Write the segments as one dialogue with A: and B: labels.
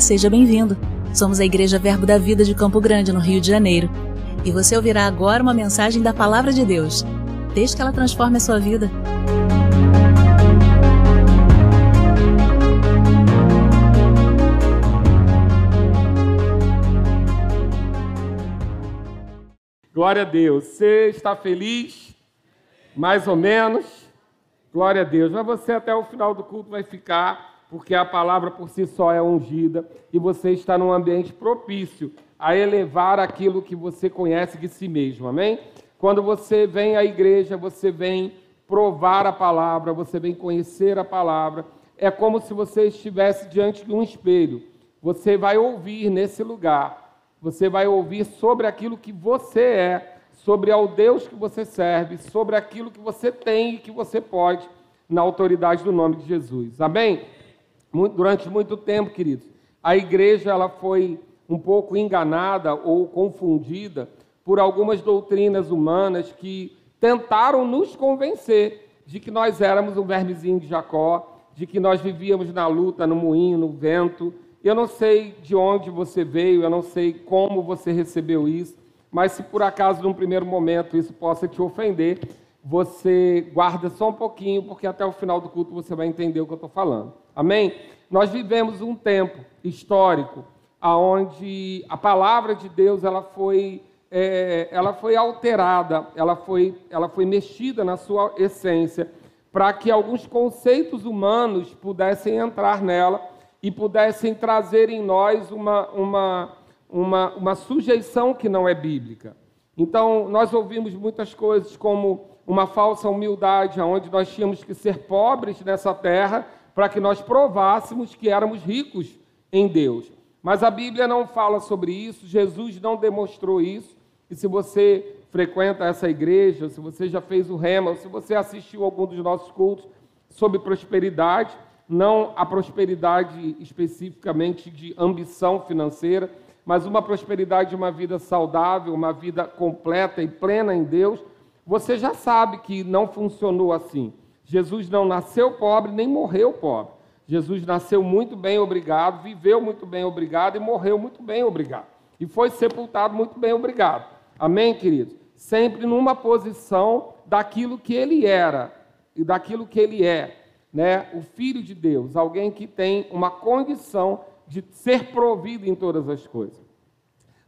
A: Seja bem-vindo. Somos a Igreja Verbo da Vida de Campo Grande, no Rio de Janeiro. E você ouvirá agora uma mensagem da Palavra de Deus. Desde que ela transforme a sua vida.
B: Glória a Deus. Você está feliz? Mais ou menos? Glória a Deus. Mas você até o final do culto vai ficar, porque a palavra por si só é ungida e você está num ambiente propício a elevar aquilo que você conhece de si mesmo. Amém? Quando você vem à igreja, você vem provar a palavra, você vem conhecer a palavra. É como se você estivesse diante de um espelho. Você vai ouvir nesse lugar você vai ouvir sobre aquilo que você é, sobre ao Deus que você serve, sobre aquilo que você tem e que você pode, na autoridade do nome de Jesus. Amém? Durante muito tempo, queridos, a igreja ela foi um pouco enganada ou confundida por algumas doutrinas humanas que tentaram nos convencer de que nós éramos um vermezinho de Jacó, de que nós vivíamos na luta, no moinho, no vento, eu não sei de onde você veio, eu não sei como você recebeu isso, mas se por acaso num primeiro momento isso possa te ofender, você guarda só um pouquinho, porque até o final do culto você vai entender o que eu estou falando. Amém? Nós vivemos um tempo histórico aonde a palavra de Deus ela foi, é, ela foi alterada, ela foi, ela foi mexida na sua essência, para que alguns conceitos humanos pudessem entrar nela e pudessem trazer em nós uma, uma, uma, uma sujeição que não é bíblica. Então, nós ouvimos muitas coisas como uma falsa humildade, onde nós tínhamos que ser pobres nessa terra para que nós provássemos que éramos ricos em Deus. Mas a Bíblia não fala sobre isso, Jesus não demonstrou isso. E se você frequenta essa igreja, se você já fez o rema, se você assistiu algum dos nossos cultos sobre prosperidade, não a prosperidade especificamente de ambição financeira, mas uma prosperidade de uma vida saudável, uma vida completa e plena em Deus, você já sabe que não funcionou assim. Jesus não nasceu pobre nem morreu pobre. Jesus nasceu muito bem, obrigado, viveu muito bem, obrigado e morreu muito bem, obrigado. E foi sepultado muito bem, obrigado. Amém, queridos? Sempre numa posição daquilo que ele era e daquilo que ele é né, o Filho de Deus, alguém que tem uma condição de ser provido em todas as coisas.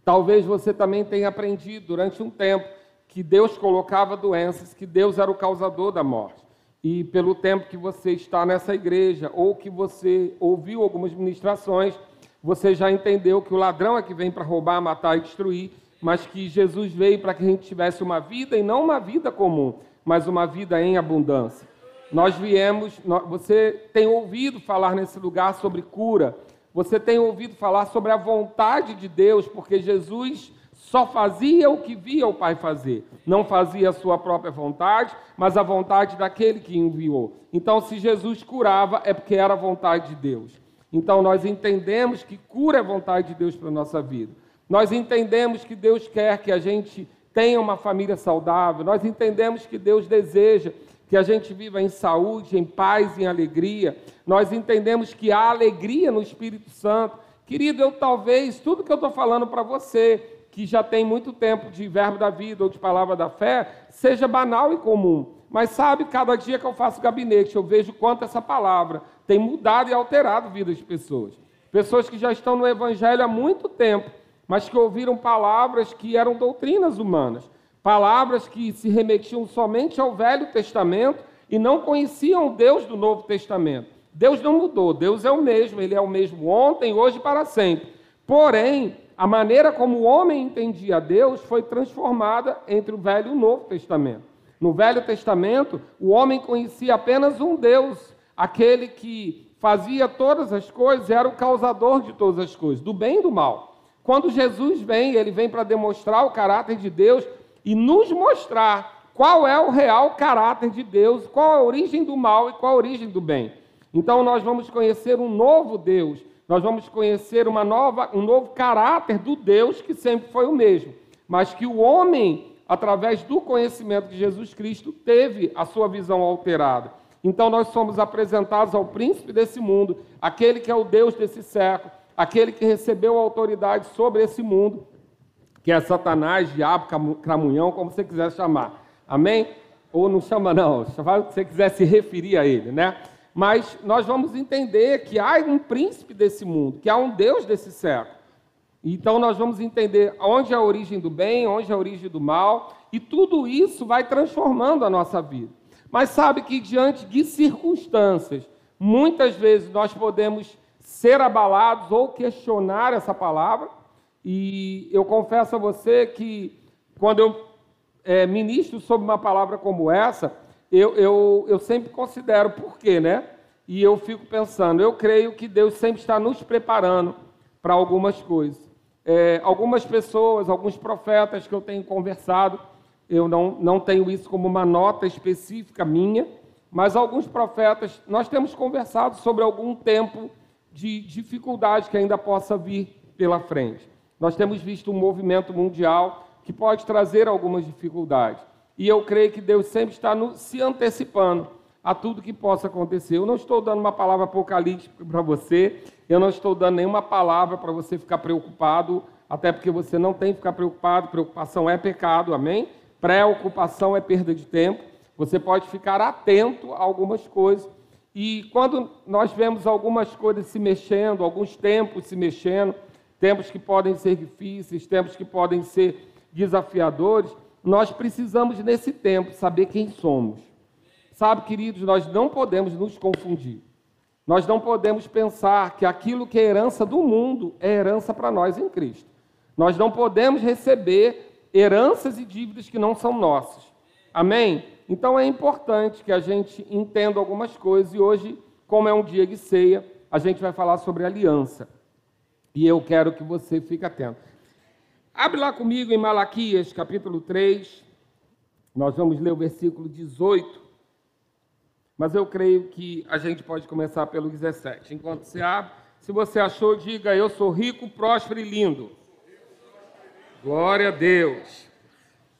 B: Talvez você também tenha aprendido durante um tempo que Deus colocava doenças, que Deus era o causador da morte. E pelo tempo que você está nessa igreja, ou que você ouviu algumas ministrações, você já entendeu que o ladrão é que vem para roubar, matar e destruir, mas que Jesus veio para que a gente tivesse uma vida e não uma vida comum, mas uma vida em abundância. Nós viemos, você tem ouvido falar nesse lugar sobre cura, você tem ouvido falar sobre a vontade de Deus, porque Jesus só fazia o que via o Pai fazer, não fazia a sua própria vontade, mas a vontade daquele que enviou. Então, se Jesus curava, é porque era a vontade de Deus. Então, nós entendemos que cura é vontade de Deus para a nossa vida. Nós entendemos que Deus quer que a gente tenha uma família saudável, nós entendemos que Deus deseja que a gente viva em saúde, em paz, em alegria. Nós entendemos que há alegria no Espírito Santo. Querido, eu talvez, tudo que eu estou falando para você, que já tem muito tempo de verbo da vida ou de palavra da fé, seja banal e comum. Mas sabe, cada dia que eu faço gabinete, eu vejo quanto essa palavra tem mudado e alterado a vida de pessoas. Pessoas que já estão no Evangelho há muito tempo, mas que ouviram palavras que eram doutrinas humanas palavras que se remetiam somente ao Velho Testamento e não conheciam Deus do Novo Testamento. Deus não mudou, Deus é o mesmo, ele é o mesmo ontem, hoje e para sempre. Porém, a maneira como o homem entendia Deus foi transformada entre o Velho e o Novo Testamento. No Velho Testamento, o homem conhecia apenas um Deus, aquele que fazia todas as coisas, era o causador de todas as coisas, do bem e do mal. Quando Jesus vem, ele vem para demonstrar o caráter de Deus e nos mostrar qual é o real caráter de Deus, qual a origem do mal e qual a origem do bem. Então nós vamos conhecer um novo Deus, nós vamos conhecer uma nova, um novo caráter do Deus que sempre foi o mesmo, mas que o homem, através do conhecimento de Jesus Cristo, teve a sua visão alterada. Então nós somos apresentados ao príncipe desse mundo, aquele que é o Deus desse século, aquele que recebeu autoridade sobre esse mundo, que é Satanás, diabo, cramunhão, como você quiser chamar. Amém? Ou não chama não, chama o que você quiser se referir a ele, né? Mas nós vamos entender que há um príncipe desse mundo, que há um Deus desse século. Então nós vamos entender onde é a origem do bem, onde é a origem do mal, e tudo isso vai transformando a nossa vida. Mas sabe que diante de circunstâncias, muitas vezes nós podemos ser abalados ou questionar essa palavra. E eu confesso a você que quando eu é, ministro sobre uma palavra como essa, eu, eu, eu sempre considero por quê, né? E eu fico pensando, eu creio que Deus sempre está nos preparando para algumas coisas. É, algumas pessoas, alguns profetas que eu tenho conversado, eu não, não tenho isso como uma nota específica minha, mas alguns profetas, nós temos conversado sobre algum tempo de dificuldade que ainda possa vir pela frente. Nós temos visto um movimento mundial que pode trazer algumas dificuldades. E eu creio que Deus sempre está no, se antecipando a tudo que possa acontecer. Eu não estou dando uma palavra apocalíptica para você, eu não estou dando nenhuma palavra para você ficar preocupado, até porque você não tem que ficar preocupado, preocupação é pecado, amém? Preocupação é perda de tempo. Você pode ficar atento a algumas coisas. E quando nós vemos algumas coisas se mexendo, alguns tempos se mexendo, tempos que podem ser difíceis, tempos que podem ser desafiadores, nós precisamos nesse tempo saber quem somos. Sabe, queridos, nós não podemos nos confundir. Nós não podemos pensar que aquilo que é herança do mundo é herança para nós em Cristo. Nós não podemos receber heranças e dívidas que não são nossas. Amém? Então é importante que a gente entenda algumas coisas e hoje, como é um dia de ceia, a gente vai falar sobre aliança. E eu quero que você fique atento. Abre lá comigo em Malaquias, capítulo 3. Nós vamos ler o versículo 18. Mas eu creio que a gente pode começar pelo 17. Enquanto você abre, se você achou, diga: Eu sou rico, próspero e lindo. Glória a Deus.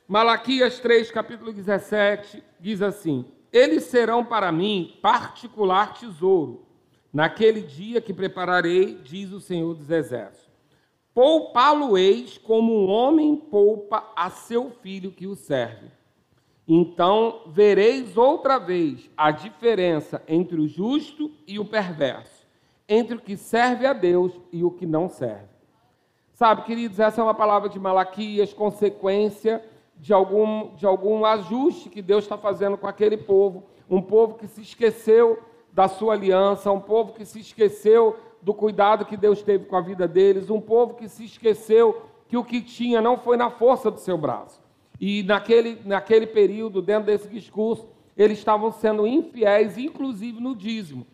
B: Malaquias 3, capítulo 17, diz assim: Eles serão para mim particular tesouro, naquele dia que prepararei, diz o Senhor dos Exércitos. Poupá-lo-eis como um homem poupa a seu filho que o serve. Então vereis outra vez a diferença entre o justo e o perverso, entre o que serve a Deus e o que não serve. Sabe, queridos, essa é uma palavra de Malaquias, consequência de algum, de algum ajuste que Deus está fazendo com aquele povo, um povo que se esqueceu da sua aliança, um povo que se esqueceu do cuidado que Deus teve com a vida deles, um povo que se esqueceu que o que tinha não foi na força do seu braço. E naquele, naquele período, dentro desse discurso, eles estavam sendo infiéis, inclusive no dízimo.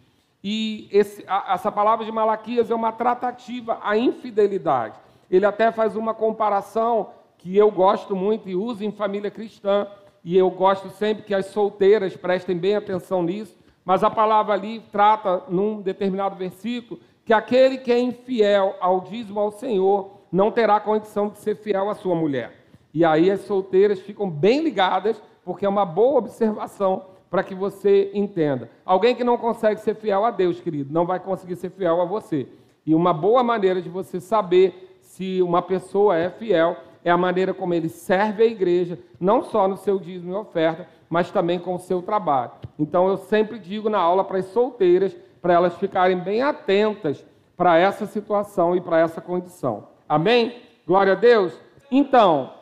B: E esse, a, essa palavra de Malaquias é uma tratativa à infidelidade. Ele até faz uma comparação que eu gosto muito e uso em família cristã, e eu gosto sempre que as solteiras prestem bem atenção nisso, mas a palavra ali trata, num determinado versículo, que aquele que é infiel ao dízimo ao Senhor não terá condição de ser fiel à sua mulher. E aí as solteiras ficam bem ligadas, porque é uma boa observação para que você entenda. Alguém que não consegue ser fiel a Deus, querido, não vai conseguir ser fiel a você. E uma boa maneira de você saber se uma pessoa é fiel, é a maneira como ele serve a igreja, não só no seu dízimo e oferta, mas também com o seu trabalho. Então eu sempre digo na aula para as solteiras, para elas ficarem bem atentas para essa situação e para essa condição. Amém? Glória a Deus. Então,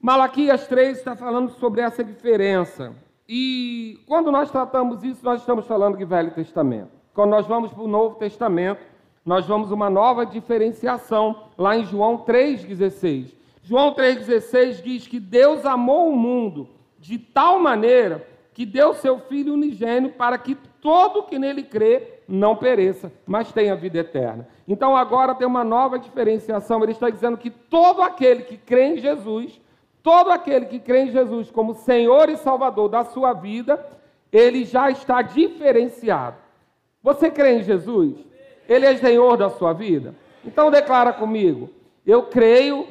B: Malaquias 3 está falando sobre essa diferença. E quando nós tratamos isso, nós estamos falando de Velho Testamento. Quando nós vamos para o Novo Testamento, nós vamos uma nova diferenciação lá em João 3,16. João 3,16 diz que Deus amou o mundo de tal maneira que deu seu Filho unigênio para que todo que nele crê não pereça, mas tenha vida eterna. Então agora tem uma nova diferenciação. Ele está dizendo que todo aquele que crê em Jesus, todo aquele que crê em Jesus como Senhor e Salvador da sua vida, ele já está diferenciado. Você crê em Jesus? Ele é Senhor da sua vida? Então declara comigo: eu creio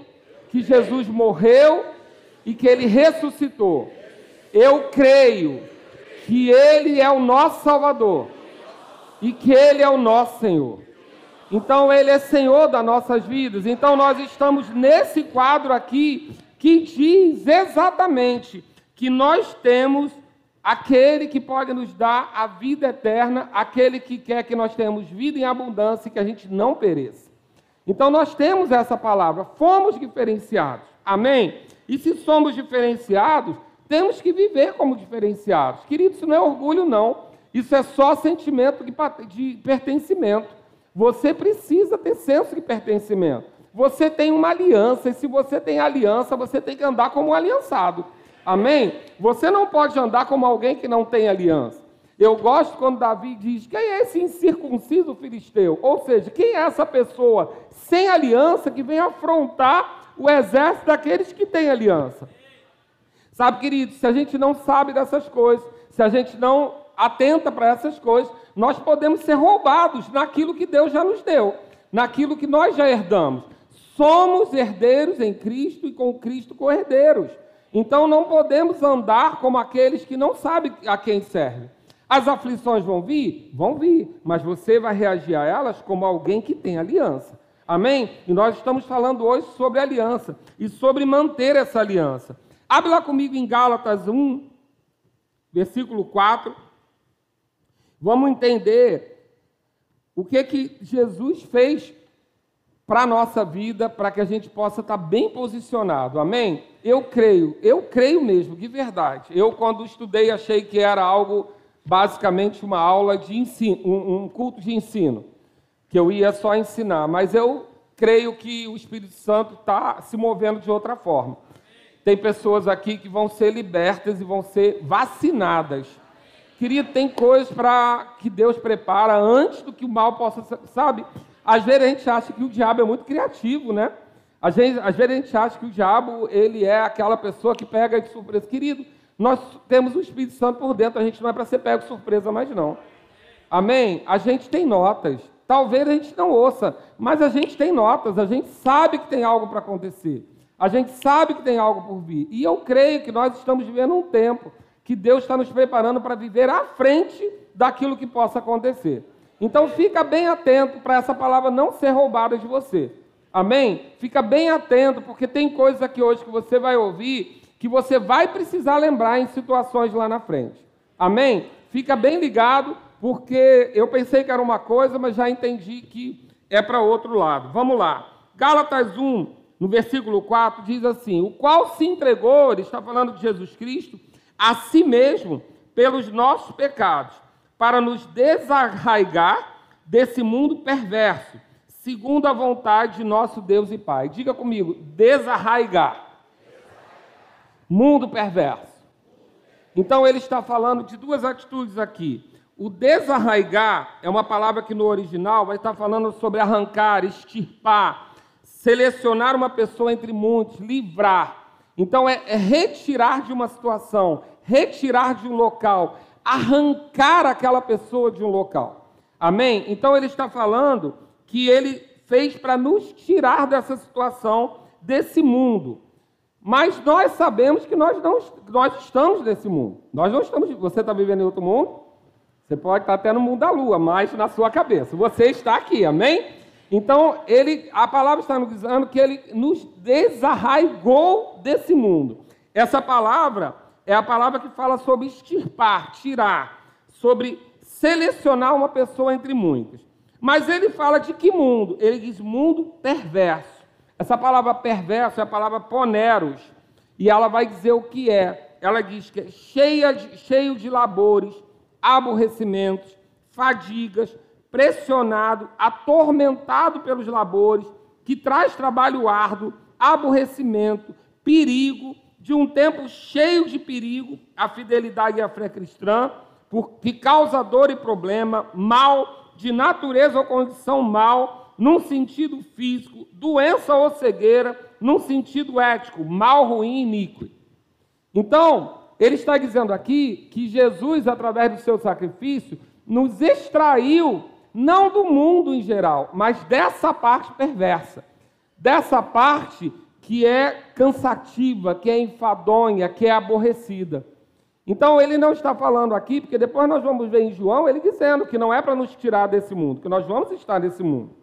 B: que Jesus morreu e que ele ressuscitou. Eu creio que ele é o nosso Salvador e que ele é o nosso Senhor. Então Ele é Senhor das nossas vidas. Então nós estamos nesse quadro aqui que diz exatamente que nós temos aquele que pode nos dar a vida eterna, aquele que quer que nós tenhamos vida em abundância e que a gente não pereça. Então nós temos essa palavra, fomos diferenciados. Amém? E se somos diferenciados, temos que viver como diferenciados. Querido, isso não é orgulho, não. Isso é só sentimento de pertencimento. Você precisa ter senso de pertencimento. Você tem uma aliança, e se você tem aliança, você tem que andar como um aliançado. Amém? Você não pode andar como alguém que não tem aliança. Eu gosto quando Davi diz: quem é esse incircunciso filisteu? Ou seja, quem é essa pessoa sem aliança que vem afrontar o exército daqueles que têm aliança? Sabe, querido, se a gente não sabe dessas coisas, se a gente não atenta para essas coisas, nós podemos ser roubados naquilo que Deus já nos deu, naquilo que nós já herdamos. Somos herdeiros em Cristo e com Cristo co-herdeiros. Então não podemos andar como aqueles que não sabem a quem servem. As aflições vão vir? Vão vir, mas você vai reagir a elas como alguém que tem aliança. Amém? E nós estamos falando hoje sobre aliança e sobre manter essa aliança. Abre lá comigo em Gálatas 1, versículo 4. Vamos entender o que que Jesus fez para a nossa vida, para que a gente possa estar bem posicionado. Amém? Eu creio, eu creio mesmo, de verdade. Eu, quando estudei, achei que era algo, basicamente, uma aula de ensino, um, um culto de ensino, que eu ia só ensinar. Mas eu creio que o Espírito Santo está se movendo de outra forma. Tem pessoas aqui que vão ser libertas e vão ser vacinadas. Querido, tem coisas para que Deus prepara antes do que o mal possa, sabe? Às vezes a gente acha que o diabo é muito criativo, né? Às vezes, às vezes a gente acha que o diabo ele é aquela pessoa que pega de surpresa. Querido, nós temos o Espírito Santo por dentro, a gente não é para ser pego de surpresa mais não. Amém? A gente tem notas. Talvez a gente não ouça, mas a gente tem notas, a gente sabe que tem algo para acontecer. A gente sabe que tem algo por vir. E eu creio que nós estamos vivendo um tempo que Deus está nos preparando para viver à frente daquilo que possa acontecer. Então fica bem atento para essa palavra não ser roubada de você. Amém? Fica bem atento, porque tem coisas aqui hoje que você vai ouvir que você vai precisar lembrar em situações lá na frente. Amém? Fica bem ligado, porque eu pensei que era uma coisa, mas já entendi que é para outro lado. Vamos lá. Gálatas 1, no versículo 4, diz assim: O qual se entregou, ele está falando de Jesus Cristo, a si mesmo pelos nossos pecados para nos desarraigar desse mundo perverso, segundo a vontade de nosso Deus e Pai. Diga comigo, desarraigar. Mundo perverso. Então ele está falando de duas atitudes aqui. O desarraigar é uma palavra que no original vai estar falando sobre arrancar, extirpar, selecionar uma pessoa entre muitos, livrar. Então é, é retirar de uma situação, retirar de um local, arrancar aquela pessoa de um local. Amém? Então ele está falando que ele fez para nos tirar dessa situação, desse mundo. Mas nós sabemos que nós não nós estamos nesse mundo. Nós não estamos. Você está vivendo em outro mundo? Você pode estar até no mundo da lua, mas na sua cabeça. Você está aqui, amém? Então, ele, a palavra está nos dizendo que ele nos desarraigou desse mundo. Essa palavra é a palavra que fala sobre extirpar, tirar, sobre selecionar uma pessoa entre muitas. Mas ele fala de que mundo? Ele diz mundo perverso. Essa palavra perverso é a palavra poneros. E ela vai dizer o que é. Ela diz que é cheia de, cheio de labores, aborrecimentos, fadigas, pressionado, atormentado pelos labores, que traz trabalho árduo, aborrecimento, perigo, de um tempo cheio de perigo, a fidelidade à fé cristã, que causa dor e problema, mal, de natureza ou condição mal, num sentido físico, doença ou cegueira, num sentido ético, mal, ruim e iníquo. Então, ele está dizendo aqui que Jesus, através do seu sacrifício, nos extraiu, não do mundo em geral, mas dessa parte perversa, dessa parte que é cansativa, que é enfadonha, que é aborrecida. Então ele não está falando aqui, porque depois nós vamos ver em João ele dizendo que não é para nos tirar desse mundo, que nós vamos estar nesse mundo.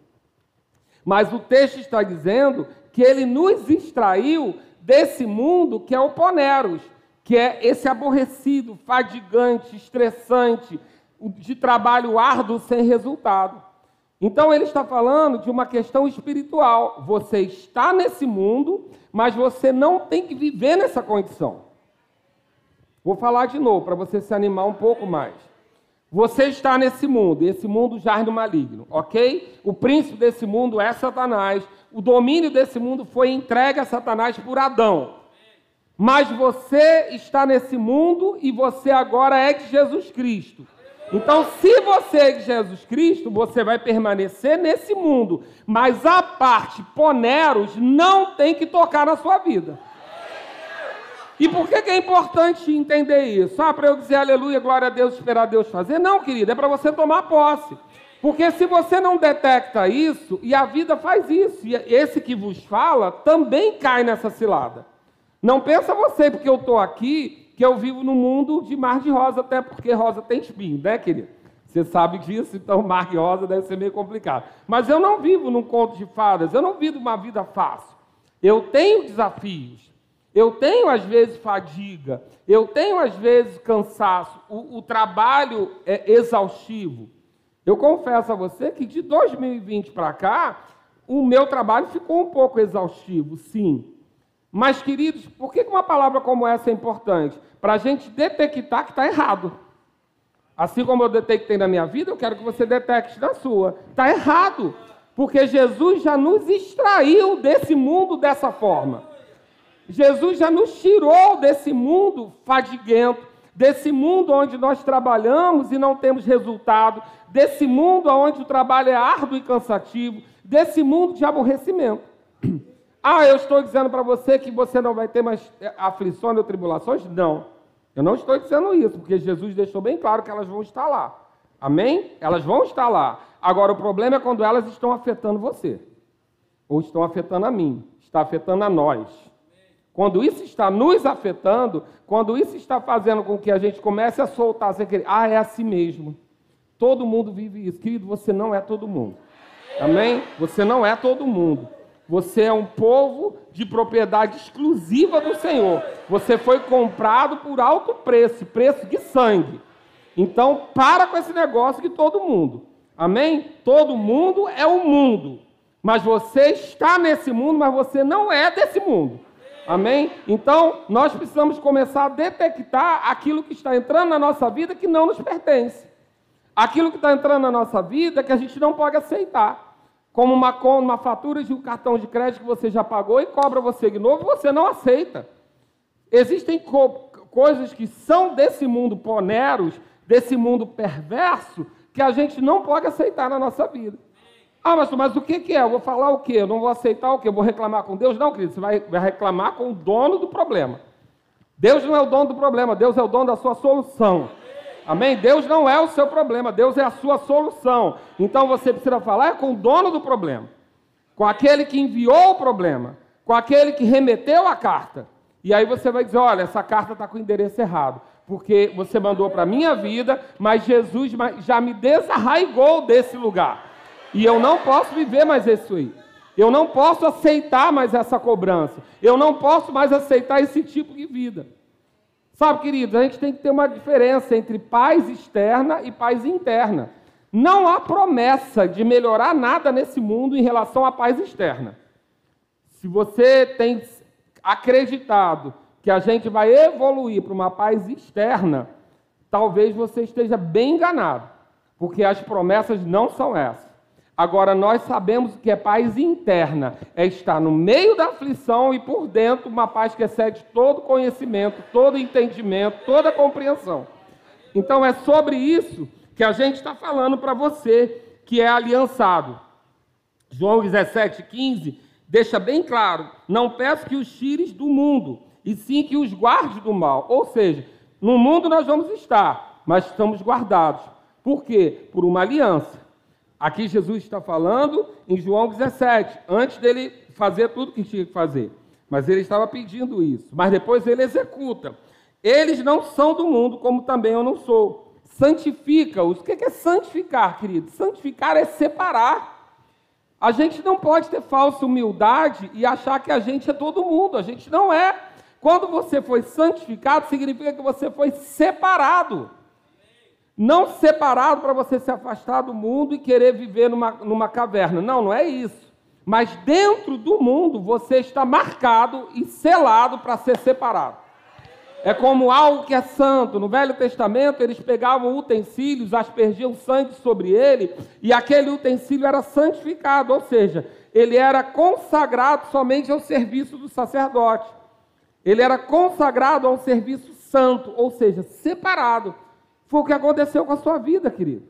B: Mas o texto está dizendo que ele nos extraiu desse mundo que é o poneros, que é esse aborrecido, fadigante, estressante, de trabalho árduo sem resultado. Então ele está falando de uma questão espiritual. Você está nesse mundo, mas você não tem que viver nessa condição. Vou falar de novo para você se animar um pouco mais. Você está nesse mundo, e esse mundo jaz no maligno, ok? O príncipe desse mundo é Satanás. O domínio desse mundo foi entregue a Satanás por Adão. Mas você está nesse mundo e você agora é de Jesus Cristo. Então, se você é Jesus Cristo, você vai permanecer nesse mundo, mas a parte poneros não tem que tocar na sua vida. E por que, que é importante entender isso? Ah, para eu dizer aleluia, glória a Deus, esperar Deus fazer? Não, querido, é para você tomar posse. Porque se você não detecta isso, e a vida faz isso, e esse que vos fala também cai nessa cilada. Não pensa você, porque eu estou aqui, que eu vivo no mundo de mar de rosa, até porque rosa tem espinho, né, querido? Você sabe disso, então mar de rosa deve ser meio complicado. Mas eu não vivo num conto de fadas, eu não vivo uma vida fácil. Eu tenho desafios, eu tenho às vezes fadiga, eu tenho às vezes cansaço, o, o trabalho é exaustivo. Eu confesso a você que de 2020 para cá, o meu trabalho ficou um pouco exaustivo, sim. Mas, queridos, por que uma palavra como essa é importante? Para a gente detectar que está errado. Assim como eu detectei na minha vida, eu quero que você detecte na sua. Está errado. Porque Jesus já nos extraiu desse mundo dessa forma. Jesus já nos tirou desse mundo fadiguento, desse mundo onde nós trabalhamos e não temos resultado, desse mundo onde o trabalho é árduo e cansativo, desse mundo de aborrecimento. Ah, eu estou dizendo para você que você não vai ter mais eh, aflições ou tribulações? Não. Eu não estou dizendo isso, porque Jesus deixou bem claro que elas vão estar lá. Amém? Elas vão estar lá. Agora, o problema é quando elas estão afetando você. Ou estão afetando a mim. Está afetando a nós. Quando isso está nos afetando, quando isso está fazendo com que a gente comece a soltar, sem querer, ah, é assim mesmo. Todo mundo vive isso. Querido, você não é todo mundo. Amém? Você não é todo mundo. Você é um povo de propriedade exclusiva do Senhor. Você foi comprado por alto preço, preço de sangue. Então, para com esse negócio de todo mundo. Amém? Todo mundo é o mundo. Mas você está nesse mundo, mas você não é desse mundo. Amém? Então, nós precisamos começar a detectar aquilo que está entrando na nossa vida que não nos pertence. Aquilo que está entrando na nossa vida que a gente não pode aceitar como uma, uma fatura de um cartão de crédito que você já pagou e cobra você de novo, você não aceita. Existem co coisas que são desse mundo poneros, desse mundo perverso, que a gente não pode aceitar na nossa vida. Ah, mas, mas o que, que é? Eu vou falar o quê? Eu não vou aceitar o quê? Eu vou reclamar com Deus? Não, querido, você vai, vai reclamar com o dono do problema. Deus não é o dono do problema, Deus é o dono da sua solução. Amém? Deus não é o seu problema, Deus é a sua solução. Então você precisa falar com o dono do problema, com aquele que enviou o problema, com aquele que remeteu a carta. E aí você vai dizer: olha, essa carta está com o endereço errado, porque você mandou para a minha vida, mas Jesus já me desarraigou desse lugar. E eu não posso viver mais isso aí. Eu não posso aceitar mais essa cobrança. Eu não posso mais aceitar esse tipo de vida. Sabe, queridos, a gente tem que ter uma diferença entre paz externa e paz interna. Não há promessa de melhorar nada nesse mundo em relação à paz externa. Se você tem acreditado que a gente vai evoluir para uma paz externa, talvez você esteja bem enganado, porque as promessas não são essas. Agora, nós sabemos que é paz interna, é estar no meio da aflição e por dentro uma paz que excede todo conhecimento, todo entendimento, toda compreensão. Então, é sobre isso que a gente está falando para você que é aliançado. João 17, 15 deixa bem claro: não peço que os tires do mundo, e sim que os guardes do mal. Ou seja, no mundo nós vamos estar, mas estamos guardados. Por quê? Por uma aliança. Aqui Jesus está falando em João 17, antes dele fazer tudo que tinha que fazer. Mas ele estava pedindo isso. Mas depois ele executa. Eles não são do mundo, como também eu não sou. Santifica-os. O que é santificar, querido? Santificar é separar. A gente não pode ter falsa humildade e achar que a gente é todo mundo. A gente não é. Quando você foi santificado, significa que você foi separado. Não separado para você se afastar do mundo e querer viver numa, numa caverna. Não, não é isso. Mas dentro do mundo você está marcado e selado para ser separado. É como algo que é santo. No Velho Testamento, eles pegavam utensílios, aspergiam sangue sobre ele, e aquele utensílio era santificado, ou seja, ele era consagrado somente ao serviço do sacerdote. Ele era consagrado ao serviço santo, ou seja, separado. Foi o que aconteceu com a sua vida, querido.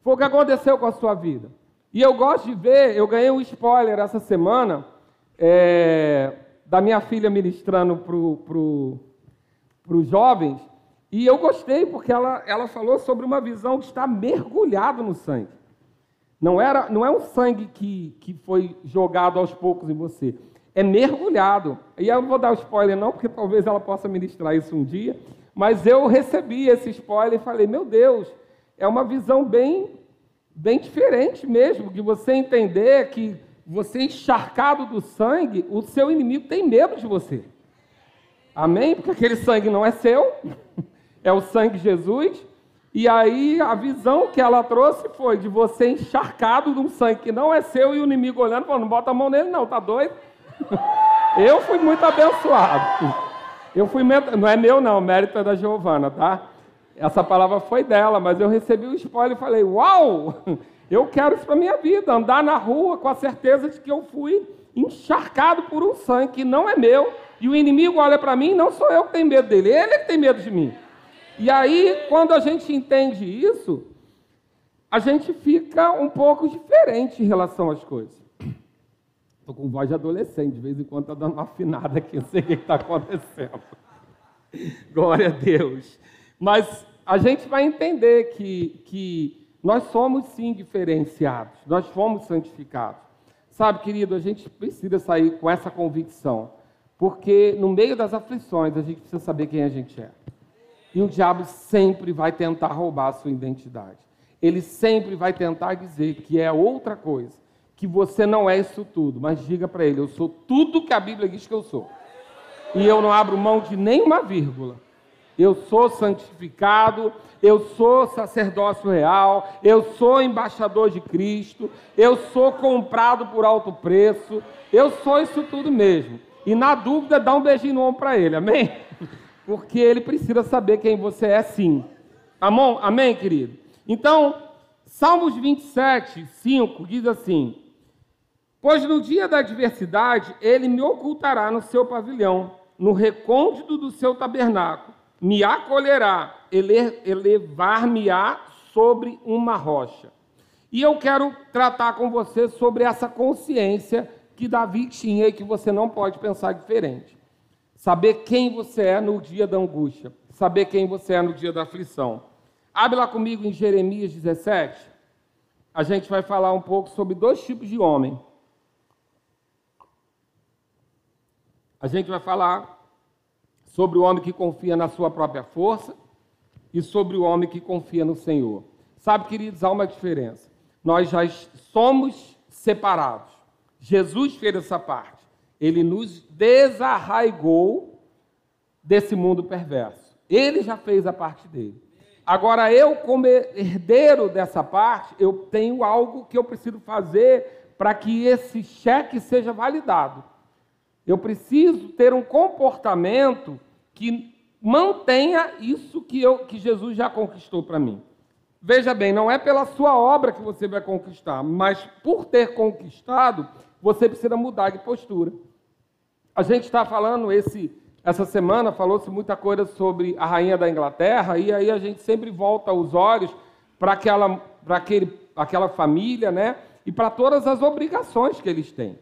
B: Foi o que aconteceu com a sua vida. E eu gosto de ver, eu ganhei um spoiler essa semana é, da minha filha ministrando para pro, os jovens, e eu gostei porque ela, ela falou sobre uma visão que está mergulhado no sangue. Não, era, não é um sangue que, que foi jogado aos poucos em você, é mergulhado. E eu não vou dar o spoiler não, porque talvez ela possa ministrar isso um dia, mas eu recebi esse spoiler e falei, meu Deus, é uma visão bem, bem diferente mesmo, de você entender que você encharcado do sangue, o seu inimigo tem medo de você. Amém? Porque aquele sangue não é seu, é o sangue de Jesus. E aí a visão que ela trouxe foi de você encharcado de um sangue que não é seu e o inimigo olhando, falando, não bota a mão nele não, tá doido? Eu fui muito abençoado. Eu fui, não é meu não, mérito é da Giovana, tá? Essa palavra foi dela, mas eu recebi o spoiler e falei, uau, eu quero isso para minha vida, andar na rua com a certeza de que eu fui encharcado por um sangue que não é meu, e o inimigo olha para mim, não sou eu que tenho medo dele, ele é que tem medo de mim. E aí, quando a gente entende isso, a gente fica um pouco diferente em relação às coisas. Estou com voz de adolescente, de vez em quando está dando uma afinada aqui, não sei o que está acontecendo. Glória a Deus. Mas a gente vai entender que, que nós somos sim diferenciados, nós fomos santificados. Sabe, querido, a gente precisa sair com essa convicção. Porque no meio das aflições a gente precisa saber quem a gente é. E o diabo sempre vai tentar roubar a sua identidade. Ele sempre vai tentar dizer que é outra coisa, que você não é isso tudo, mas diga para ele: eu sou tudo que a Bíblia diz que eu sou. E eu não abro mão de nenhuma vírgula. Eu sou santificado, eu sou sacerdócio real, eu sou embaixador de Cristo, eu sou comprado por alto preço, eu sou isso tudo mesmo. E na dúvida, dá um beijinho no ombro para ele, amém? Porque ele precisa saber quem você é sim. Amém, amém querido? Então, Salmos 27, 5 diz assim: Pois no dia da adversidade ele me ocultará no seu pavilhão, no recôndito do seu tabernáculo, me acolherá, elevar-me-á sobre uma rocha. E eu quero tratar com você sobre essa consciência que Davi tinha e que você não pode pensar diferente. Saber quem você é no dia da angústia, saber quem você é no dia da aflição. Abre lá comigo em Jeremias 17. A gente vai falar um pouco sobre dois tipos de homem. A gente vai falar sobre o homem que confia na sua própria força e sobre o homem que confia no Senhor. Sabe, queridos, há uma diferença. Nós já somos separados. Jesus fez essa parte. Ele nos desarraigou desse mundo perverso. Ele já fez a parte dele. Agora, eu, como herdeiro dessa parte, eu tenho algo que eu preciso fazer para que esse cheque seja validado. Eu preciso ter um comportamento que mantenha isso que, eu, que Jesus já conquistou para mim. Veja bem, não é pela sua obra que você vai conquistar, mas por ter conquistado, você precisa mudar de postura. A gente está falando esse, essa semana, falou-se muita coisa sobre a rainha da Inglaterra, e aí a gente sempre volta os olhos para aquela, aquele, aquela família, né? E para todas as obrigações que eles têm.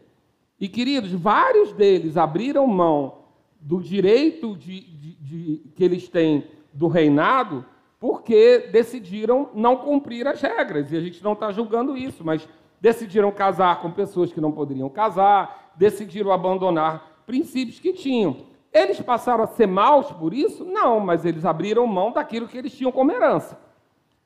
B: E, queridos, vários deles abriram mão do direito de, de, de, que eles têm do reinado porque decidiram não cumprir as regras. E a gente não está julgando isso, mas decidiram casar com pessoas que não poderiam casar, decidiram abandonar princípios que tinham. Eles passaram a ser maus por isso? Não, mas eles abriram mão daquilo que eles tinham como herança.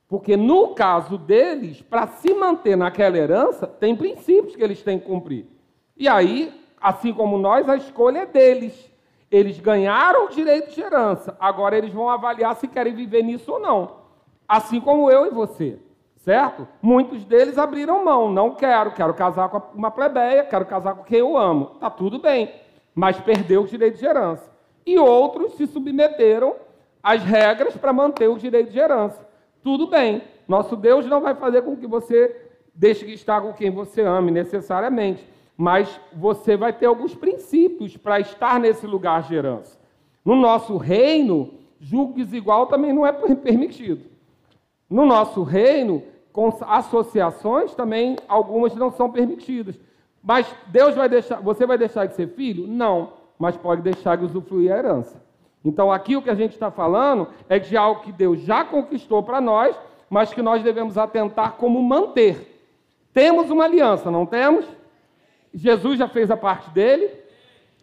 B: Porque no caso deles, para se manter naquela herança, tem princípios que eles têm que cumprir. E aí, assim como nós, a escolha é deles. Eles ganharam o direito de herança, agora eles vão avaliar se querem viver nisso ou não. Assim como eu e você, certo? Muitos deles abriram mão, não quero, quero casar com uma plebeia, quero casar com quem eu amo. Tá tudo bem, mas perdeu o direito de herança. E outros se submeteram às regras para manter o direito de herança. Tudo bem, nosso Deus não vai fazer com que você deixe de estar com quem você ame necessariamente mas você vai ter alguns princípios para estar nesse lugar de herança. No nosso reino, julgo desigual também não é permitido. No nosso reino, associações também algumas não são permitidas. Mas Deus vai deixar, você vai deixar de ser filho? Não, mas pode deixar de usufruir a herança. Então aqui o que a gente está falando é de algo que Deus já conquistou para nós, mas que nós devemos atentar como manter. Temos uma aliança, não temos? Jesus já fez a parte dele,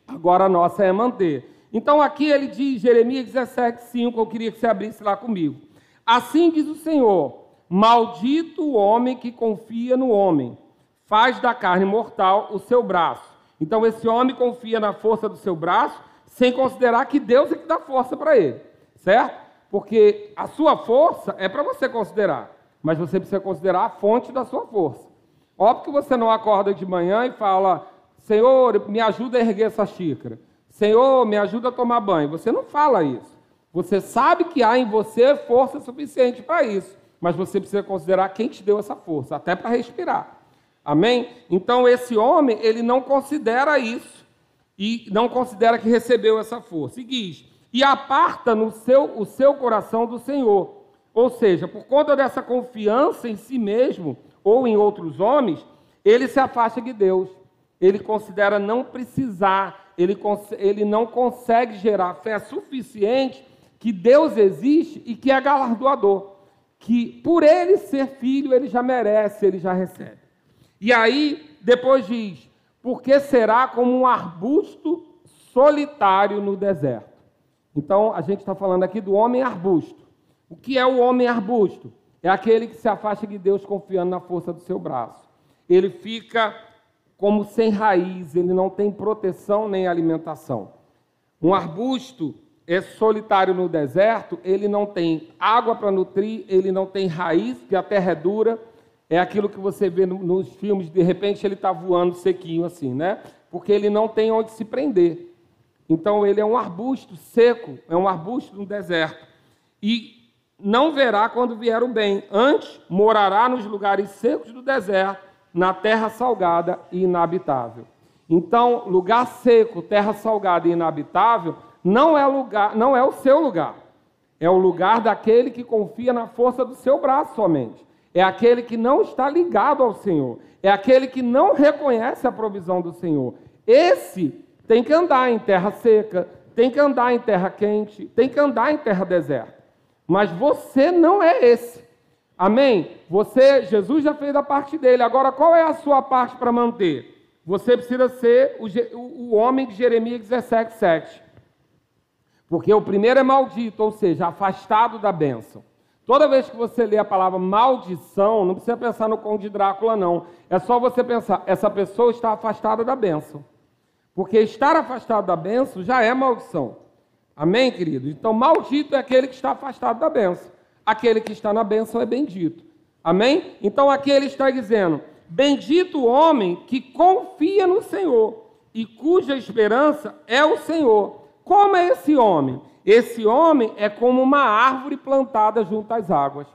B: agora a nossa é manter. Então aqui ele diz, Jeremias 17, 5, eu queria que você abrisse lá comigo. Assim diz o Senhor: Maldito o homem que confia no homem, faz da carne mortal o seu braço. Então esse homem confia na força do seu braço, sem considerar que Deus é que dá força para ele, certo? Porque a sua força é para você considerar, mas você precisa considerar a fonte da sua força. Óbvio que você não acorda de manhã e fala, Senhor, me ajuda a erguer essa xícara. Senhor, me ajuda a tomar banho. Você não fala isso. Você sabe que há em você força suficiente para isso. Mas você precisa considerar quem te deu essa força, até para respirar. Amém? Então esse homem, ele não considera isso. E não considera que recebeu essa força. E diz, e aparta no seu, o seu coração do Senhor. Ou seja, por conta dessa confiança em si mesmo, ou em outros homens, ele se afasta de Deus. Ele considera não precisar, ele, ele não consegue gerar fé suficiente que Deus existe e que é galardoador. Que por ele ser filho, ele já merece, ele já recebe. E aí, depois diz: porque será como um arbusto solitário no deserto. Então, a gente está falando aqui do homem arbusto. O que é o homem arbusto? É aquele que se afasta de Deus confiando na força do seu braço. Ele fica como sem raiz, ele não tem proteção nem alimentação. Um arbusto é solitário no deserto, ele não tem água para nutrir, ele não tem raiz, porque a terra é dura. É aquilo que você vê nos filmes, de repente ele está voando sequinho assim, né? Porque ele não tem onde se prender. Então ele é um arbusto seco, é um arbusto no deserto. E não verá quando vier o bem, antes morará nos lugares secos do deserto, na terra salgada e inabitável. Então, lugar seco, terra salgada e inabitável, não é lugar, não é o seu lugar. É o lugar daquele que confia na força do seu braço somente. É aquele que não está ligado ao Senhor. É aquele que não reconhece a provisão do Senhor. Esse tem que andar em terra seca, tem que andar em terra quente, tem que andar em terra deserta. Mas você não é esse. Amém? Você, Jesus já fez a parte dele. Agora, qual é a sua parte para manter? Você precisa ser o, o homem de Jeremias 17, 7. Porque o primeiro é maldito, ou seja, afastado da bênção. Toda vez que você lê a palavra maldição, não precisa pensar no conde Drácula, não. É só você pensar, essa pessoa está afastada da bênção. Porque estar afastado da bênção já é maldição. Amém, querido? Então, maldito é aquele que está afastado da bênção. Aquele que está na bênção é bendito. Amém? Então, aqui ele está dizendo: Bendito o homem que confia no Senhor e cuja esperança é o Senhor. Como é esse homem? Esse homem é como uma árvore plantada junto às águas.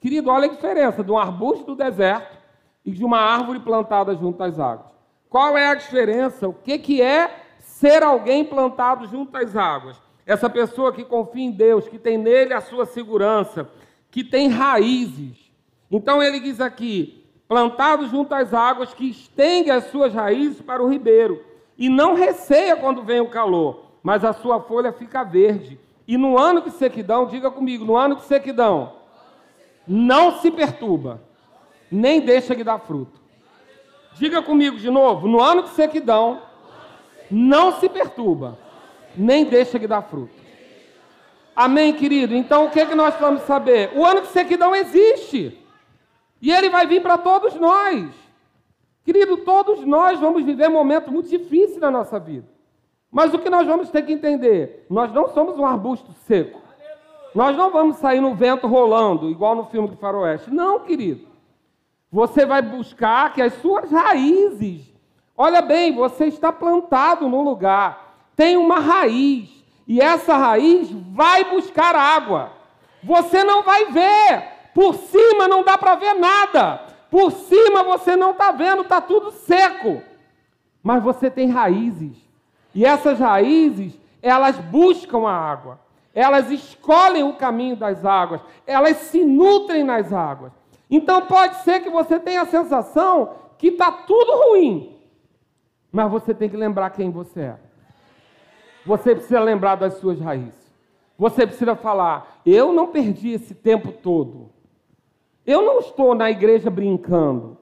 B: Querido, olha a diferença de um arbusto do deserto e de uma árvore plantada junto às águas. Qual é a diferença? O que, que é ser alguém plantado junto às águas? Essa pessoa que confia em Deus, que tem nele a sua segurança, que tem raízes. Então ele diz aqui: plantado junto às águas, que estende as suas raízes para o ribeiro, e não receia quando vem o calor, mas a sua folha fica verde. E no ano de sequidão, diga comigo, no ano de sequidão, não se perturba, nem deixa de dar fruto. Diga comigo de novo, no ano de sequidão, não se perturba nem deixa de dar fruto. Amém, querido? Então o que, que nós vamos saber? O ano de sequidão existe. E ele vai vir para todos nós. Querido, todos nós vamos viver momentos muito difíceis na nossa vida. Mas o que nós vamos ter que entender? Nós não somos um arbusto seco. Nós não vamos sair no vento rolando, igual no filme de Faroeste. Não, querido. Você vai buscar que as suas raízes. Olha bem, você está plantado num lugar, tem uma raiz, e essa raiz vai buscar água. Você não vai ver, por cima não dá para ver nada, por cima você não está vendo, está tudo seco. Mas você tem raízes, e essas raízes, elas buscam a água elas escolhem o caminho das águas, elas se nutrem nas águas. Então pode ser que você tenha a sensação que está tudo ruim, mas você tem que lembrar quem você é. Você precisa lembrar das suas raízes. Você precisa falar: eu não perdi esse tempo todo. Eu não estou na igreja brincando.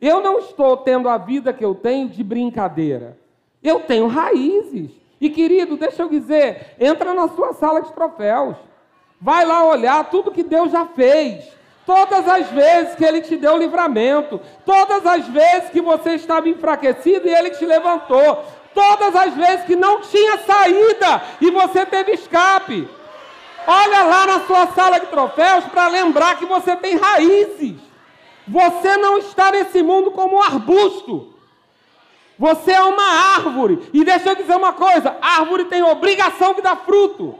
B: Eu não estou tendo a vida que eu tenho de brincadeira. Eu tenho raízes. E querido, deixa eu dizer, entra na sua sala de troféus. Vai lá olhar tudo que Deus já fez. Todas as vezes que Ele te deu livramento, todas as vezes que você estava enfraquecido e Ele te levantou, todas as vezes que não tinha saída e você teve escape. Olha lá na sua sala de troféus para lembrar que você tem raízes. Você não está nesse mundo como um arbusto. Você é uma árvore. E deixa eu dizer uma coisa: árvore tem obrigação de dar fruto.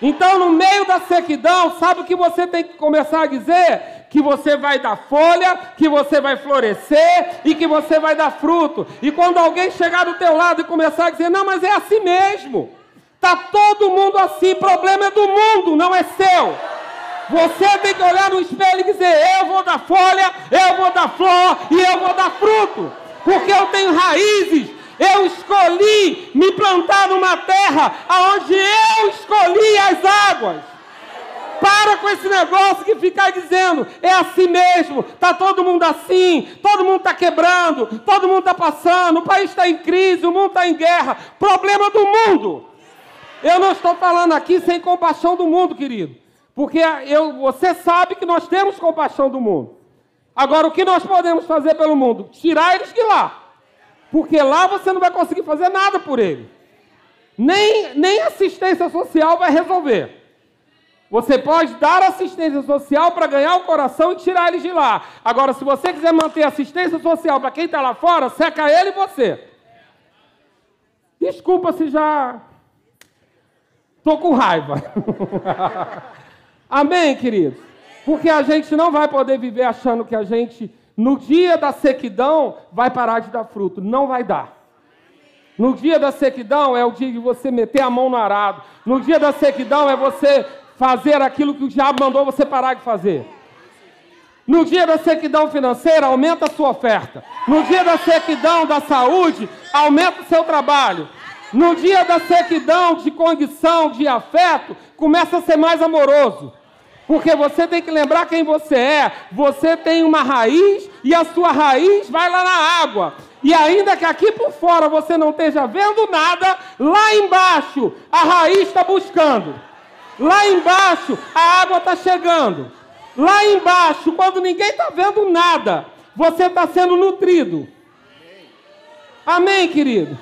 B: Então, no meio da sequidão, sabe o que você tem que começar a dizer? Que você vai dar folha, que você vai florescer e que você vai dar fruto. E quando alguém chegar do teu lado e começar a dizer, não, mas é assim mesmo. Tá todo mundo assim, problema é do mundo, não é seu. Você tem que olhar no espelho e dizer, eu vou dar folha, eu vou dar flor e eu vou dar fruto porque eu tenho raízes. Eu escolhi me plantar numa terra onde eu escolhi as águas. Para com esse negócio que ficar dizendo, é assim mesmo, está todo mundo assim, todo mundo está quebrando, todo mundo está passando, o país está em crise, o mundo está em guerra. Problema do mundo. Eu não estou falando aqui sem compaixão do mundo, querido. Porque eu, você sabe que nós temos compaixão do mundo. Agora, o que nós podemos fazer pelo mundo? Tirar eles de lá. Porque lá você não vai conseguir fazer nada por ele. Nem, nem assistência social vai resolver. Você pode dar assistência social para ganhar o coração e tirar eles de lá. Agora, se você quiser manter assistência social para quem está lá fora, seca ele e você. Desculpa se já. Estou com raiva. Amém, queridos? Porque a gente não vai poder viver achando que a gente, no dia da sequidão, vai parar de dar fruto. Não vai dar. No dia da sequidão é o dia de você meter a mão no arado. No dia da sequidão é você fazer aquilo que o diabo mandou você parar de fazer. No dia da sequidão financeira, aumenta a sua oferta. No dia da sequidão da saúde, aumenta o seu trabalho. No dia da sequidão de condição, de afeto, começa a ser mais amoroso. Porque você tem que lembrar quem você é. Você tem uma raiz e a sua raiz vai lá na água. E ainda que aqui por fora você não esteja vendo nada, lá embaixo a raiz está buscando. Lá embaixo a água está chegando. Lá embaixo, quando ninguém está vendo nada, você está sendo nutrido. Amém, querido?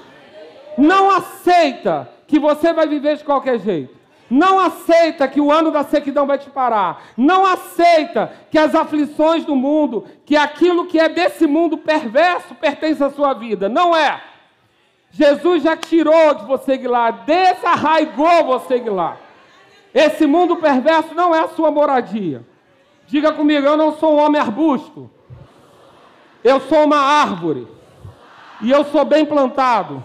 B: Não aceita que você vai viver de qualquer jeito. Não aceita que o ano da sequidão vai te parar. Não aceita que as aflições do mundo, que aquilo que é desse mundo perverso pertence à sua vida. Não é. Jesus já tirou de você lá, desarraigou você lá. Esse mundo perverso não é a sua moradia. Diga comigo, eu não sou um homem arbusto. Eu sou uma árvore. E eu sou bem plantado.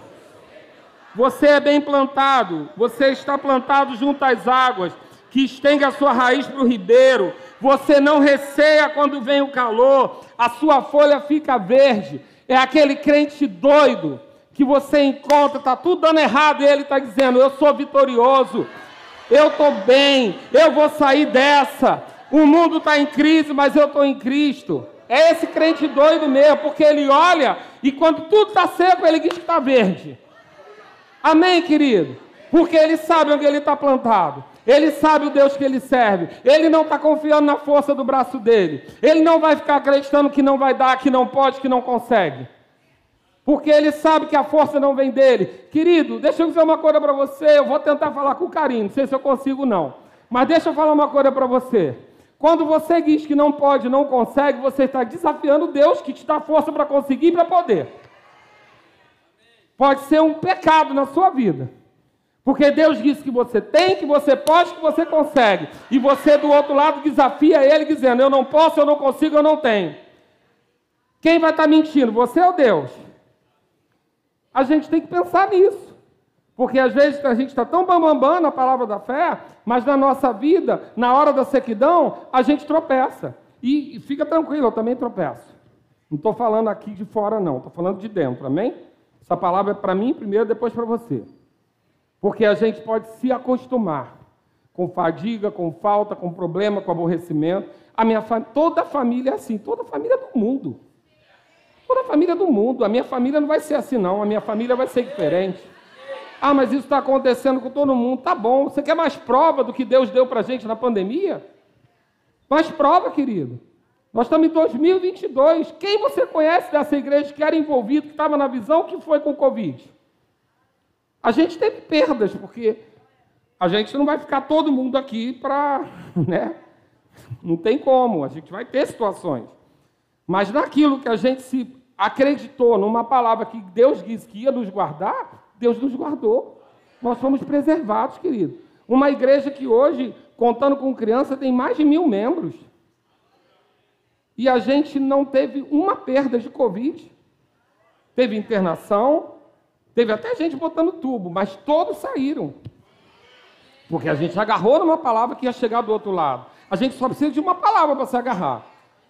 B: Você é bem plantado, você está plantado junto às águas, que estende a sua raiz para o ribeiro. Você não receia quando vem o calor, a sua folha fica verde. É aquele crente doido que você encontra, está tudo dando errado e ele está dizendo: Eu sou vitorioso, eu estou bem, eu vou sair dessa. O mundo está em crise, mas eu estou em Cristo. É esse crente doido mesmo, porque ele olha e quando tudo está seco, ele diz que está verde. Amém, querido? Porque ele sabe onde ele está plantado. Ele sabe o Deus que ele serve. Ele não está confiando na força do braço dele. Ele não vai ficar acreditando que não vai dar, que não pode, que não consegue. Porque ele sabe que a força não vem dele. Querido, deixa eu dizer uma coisa para você. Eu vou tentar falar com carinho. Não sei se eu consigo, não. Mas deixa eu falar uma coisa para você. Quando você diz que não pode, não consegue, você está desafiando Deus que te dá força para conseguir e para poder. Pode ser um pecado na sua vida. Porque Deus diz que você tem, que você pode, que você consegue. E você do outro lado desafia ele dizendo: Eu não posso, eu não consigo, eu não tenho. Quem vai estar tá mentindo? Você ou Deus? A gente tem que pensar nisso. Porque às vezes a gente está tão bambambam na palavra da fé, mas na nossa vida, na hora da sequidão, a gente tropeça. E, fica tranquilo, eu também tropeço. Não estou falando aqui de fora, não, estou falando de dentro, amém? Essa palavra é para mim primeiro, depois para você. Porque a gente pode se acostumar com fadiga, com falta, com problema, com aborrecimento. A minha toda a família é assim, toda a família do mundo. Toda a família do mundo. A minha família não vai ser assim, não. A minha família vai ser diferente. Ah, mas isso está acontecendo com todo mundo. Tá bom. Você quer mais prova do que Deus deu para a gente na pandemia? Mais prova, querido. Nós estamos em 2022. Quem você conhece dessa igreja que era envolvido, que estava na visão, que foi com o Covid? A gente teve perdas, porque a gente não vai ficar todo mundo aqui para. Né? Não tem como, a gente vai ter situações. Mas naquilo que a gente se acreditou, numa palavra que Deus disse que ia nos guardar, Deus nos guardou. Nós fomos preservados, querido. Uma igreja que hoje, contando com criança, tem mais de mil membros. E a gente não teve uma perda de Covid. Teve internação, Teve até gente botando tubo, mas todos saíram. Porque a gente agarrou numa palavra que ia chegar do outro lado. A gente só precisa de uma palavra para se agarrar.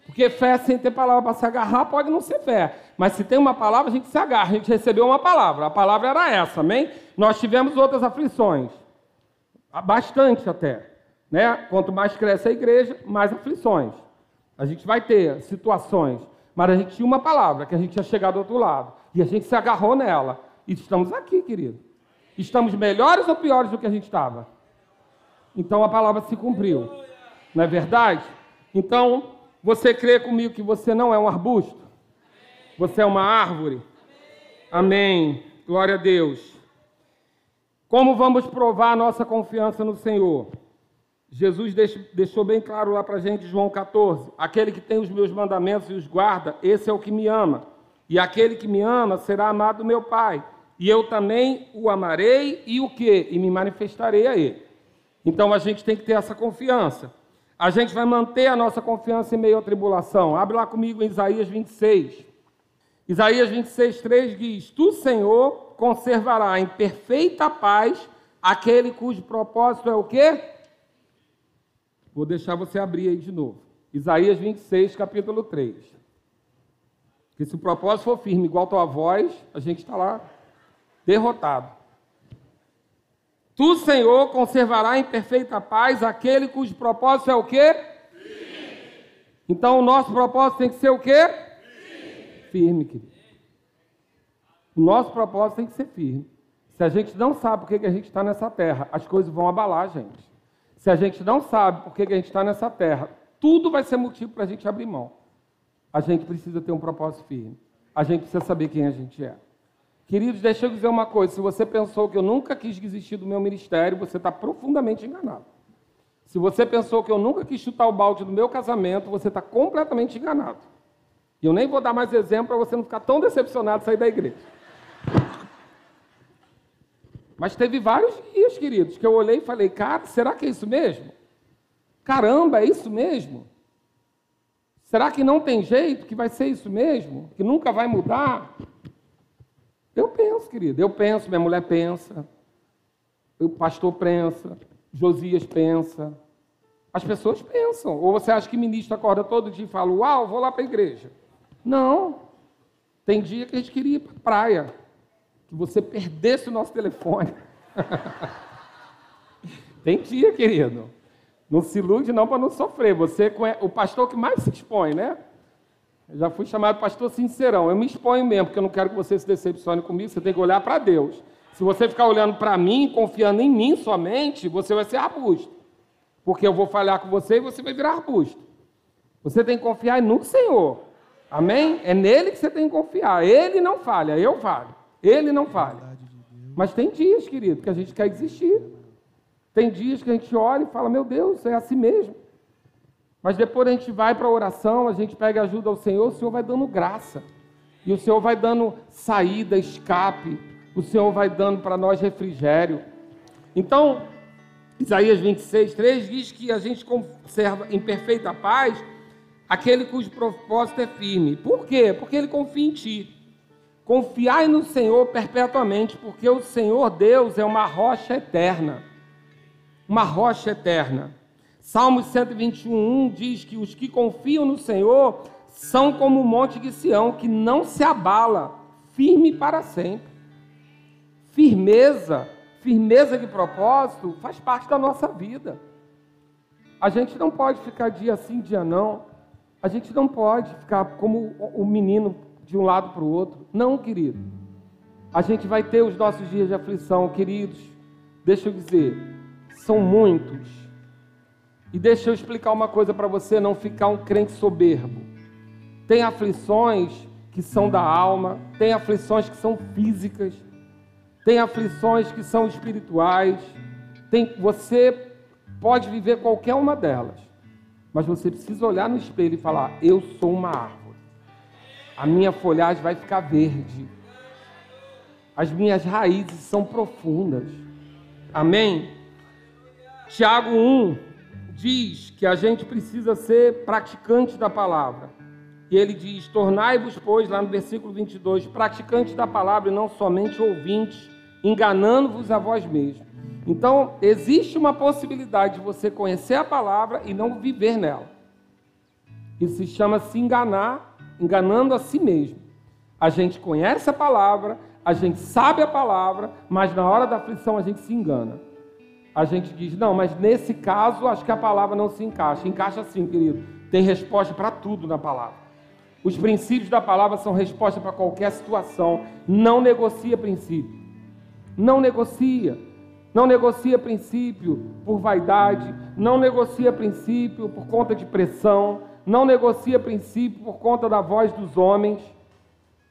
B: Porque fé sem ter palavra para se agarrar pode não ser fé. Mas se tem uma palavra, a gente se agarra. A gente recebeu uma palavra. A palavra era essa, amém? Nós tivemos outras aflições. Bastante até. Né? Quanto mais cresce a igreja, mais aflições. A gente vai ter situações. Mas a gente tinha uma palavra que a gente ia chegar do outro lado. E a gente se agarrou nela. E estamos aqui, querido. Estamos melhores ou piores do que a gente estava? Então a palavra se cumpriu. Não é verdade? Então, você crê comigo que você não é um arbusto? Você é uma árvore? Amém. Glória a Deus. Como vamos provar a nossa confiança no Senhor? Jesus deixou bem claro lá para a gente, João 14: aquele que tem os meus mandamentos e os guarda, esse é o que me ama. E aquele que me ama será amado do meu Pai e eu também o amarei e o que? E me manifestarei a ele. Então a gente tem que ter essa confiança. A gente vai manter a nossa confiança em meio à tribulação. Abre lá comigo em Isaías 26. Isaías 26, 3 diz: Tu, Senhor, conservará em perfeita paz aquele cujo propósito é o quê? Vou deixar você abrir aí de novo. Isaías 26, capítulo 3. Porque se o propósito for firme, igual a tua voz, a gente está lá derrotado. Tu, Senhor, conservará em perfeita paz aquele cujo propósito é o quê? Firme. Então o nosso propósito tem que ser o quê? Firme, firme querido. O nosso propósito tem que ser firme. Se a gente não sabe por que a gente está nessa terra, as coisas vão abalar a gente. Se a gente não sabe por que a gente está nessa terra, tudo vai ser motivo para a gente abrir mão. A gente precisa ter um propósito firme. A gente precisa saber quem a gente é. Queridos, deixa eu dizer uma coisa: se você pensou que eu nunca quis desistir do meu ministério, você está profundamente enganado. Se você pensou que eu nunca quis chutar o balde do meu casamento, você está completamente enganado. E eu nem vou dar mais exemplo para você não ficar tão decepcionado de sair da igreja. Mas teve vários dias, queridos, que eu olhei e falei: cara, será que é isso mesmo? Caramba, é isso mesmo? Será que não tem jeito, que vai ser isso mesmo? Que nunca vai mudar? Eu penso, querido, eu penso, minha mulher pensa, o pastor pensa, Josias pensa. As pessoas pensam. Ou você acha que ministro acorda todo dia e fala, uau, vou lá para a igreja. Não. Tem dia que a gente queria ir para a praia. Que você perdesse o nosso telefone. Tem dia, querido. Não se ilude não para não sofrer. Você é o pastor que mais se expõe, né? Eu já fui chamado pastor sincerão. Eu me exponho mesmo, porque eu não quero que você se decepcione comigo. Você tem que olhar para Deus. Se você ficar olhando para mim, confiando em mim somente, você vai ser arbusto. Porque eu vou falhar com você e você vai virar arbusto. Você tem que confiar no Senhor. Amém? É nele que você tem que confiar. Ele não falha, eu falho. Ele não falha. Mas tem dias, querido, que a gente quer desistir. Tem dias que a gente olha e fala: Meu Deus, é assim mesmo. Mas depois a gente vai para a oração, a gente pega ajuda ao Senhor, o Senhor vai dando graça. E o Senhor vai dando saída, escape. O Senhor vai dando para nós refrigério. Então, Isaías 26, 3 diz que a gente conserva em perfeita paz aquele cujo propósito é firme. Por quê? Porque ele confia em ti. Confiai no Senhor perpetuamente, porque o Senhor Deus é uma rocha eterna. Uma rocha eterna. Salmos 121 diz que os que confiam no Senhor são como o monte de Sião, que não se abala, firme para sempre. Firmeza, firmeza de propósito faz parte da nossa vida. A gente não pode ficar dia sim, dia não. A gente não pode ficar como o menino de um lado para o outro. Não, querido. A gente vai ter os nossos dias de aflição, queridos. Deixa eu dizer, são muitos e deixa eu explicar uma coisa para você, não ficar um crente soberbo. Tem aflições que são da alma, tem aflições que são físicas, tem aflições que são espirituais. Tem, você pode viver qualquer uma delas, mas você precisa olhar no espelho e falar: Eu sou uma árvore. A minha folhagem vai ficar verde. As minhas raízes são profundas. Amém? Tiago 1, diz que a gente precisa ser praticante da palavra. E ele diz: Tornai-vos, pois, lá no versículo 22, praticantes da palavra e não somente ouvintes, enganando-vos a vós mesmos. Então, existe uma possibilidade de você conhecer a palavra e não viver nela. Isso se chama se enganar, enganando a si mesmo. A gente conhece a palavra, a gente sabe a palavra, mas na hora da aflição a gente se engana a gente diz, não, mas nesse caso acho que a palavra não se encaixa. Encaixa sim, querido. Tem resposta para tudo na palavra. Os princípios da palavra são resposta para qualquer situação. Não negocia princípio. Não negocia. Não negocia princípio por vaidade. Não negocia princípio por conta de pressão. Não negocia princípio por conta da voz dos homens.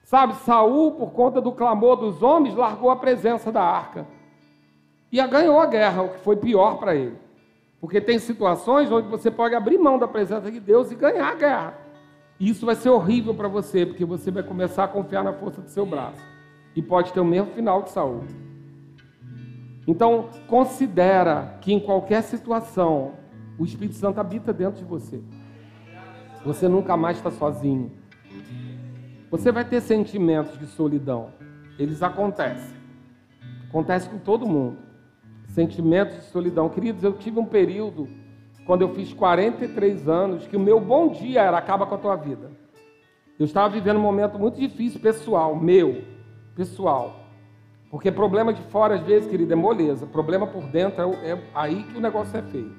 B: Sabe, Saul, por conta do clamor dos homens, largou a presença da arca e ganhou a guerra, o que foi pior para ele. Porque tem situações onde você pode abrir mão da presença de Deus e ganhar a guerra. E isso vai ser horrível para você, porque você vai começar a confiar na força do seu braço. E pode ter o mesmo final de saúde. Então, considera que em qualquer situação, o Espírito Santo habita dentro de você. Você nunca mais está sozinho. Você vai ter sentimentos de solidão. Eles acontecem. Acontece com todo mundo sentimentos de solidão. Queridos, eu tive um período, quando eu fiz 43 anos, que o meu bom dia era acaba com a tua vida. Eu estava vivendo um momento muito difícil, pessoal, meu, pessoal. Porque problema de fora, às vezes, querido, é moleza. Problema por dentro é, é aí que o negócio é feio.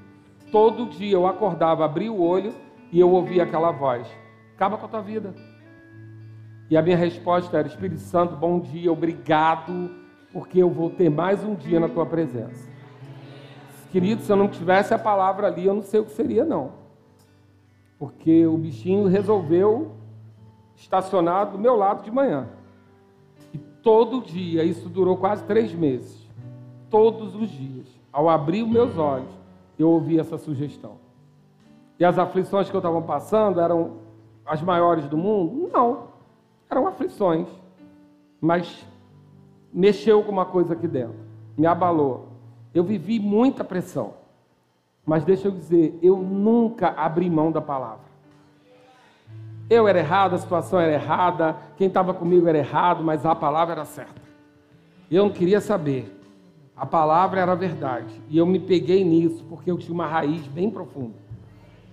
B: Todo dia eu acordava, abria o olho e eu ouvia aquela voz: acaba com a tua vida. E a minha resposta era: Espírito Santo, bom dia, obrigado porque eu vou ter mais um dia na tua presença. Querido, se eu não tivesse a palavra ali, eu não sei o que seria, não. Porque o bichinho resolveu estacionar do meu lado de manhã. E todo dia, isso durou quase três meses. Todos os dias, ao abrir meus olhos, eu ouvi essa sugestão. E as aflições que eu estava passando eram as maiores do mundo? Não. Eram aflições. Mas mexeu com uma coisa aqui dentro, me abalou. Eu vivi muita pressão. Mas deixa eu dizer, eu nunca abri mão da palavra. Eu era errado, a situação era errada, quem estava comigo era errado, mas a palavra era certa. Eu não queria saber. A palavra era verdade. E eu me peguei nisso porque eu tinha uma raiz bem profunda.